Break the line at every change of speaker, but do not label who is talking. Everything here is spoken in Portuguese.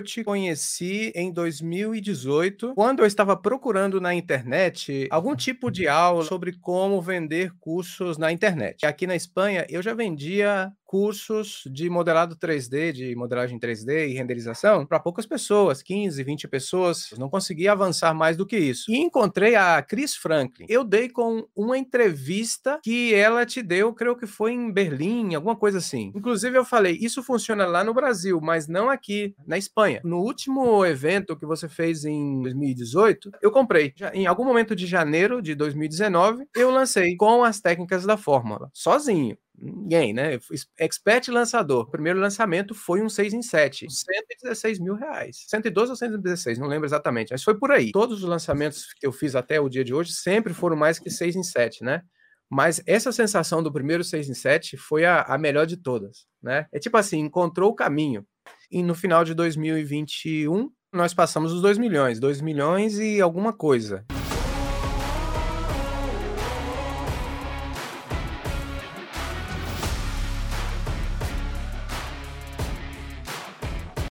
Eu te conheci em 2018, quando eu estava procurando na internet algum tipo de aula sobre como vender cursos na internet. Aqui na Espanha, eu já vendia cursos de modelado 3D, de modelagem 3D e renderização para poucas pessoas, 15, 20 pessoas. Eu não conseguia avançar mais do que isso. E encontrei a Chris Franklin. Eu dei com uma entrevista que ela te deu, creio que foi em Berlim, alguma coisa assim. Inclusive eu falei, isso funciona lá no Brasil, mas não aqui na Espanha. No último evento que você fez em 2018, eu comprei. Em algum momento de janeiro de 2019, eu lancei com as técnicas da fórmula, sozinho ninguém, né? Expert lançador. Primeiro lançamento foi um 6 em 7, 116 mil reais. 112 ou 116, não lembro exatamente, mas foi por aí. Todos os lançamentos que eu fiz até o dia de hoje sempre foram mais que 6 em 7, né? Mas essa sensação do primeiro 6 em 7 foi a, a melhor de todas, né? É tipo assim, encontrou o caminho. E no final de 2021, nós passamos os 2 milhões, 2 milhões e alguma coisa.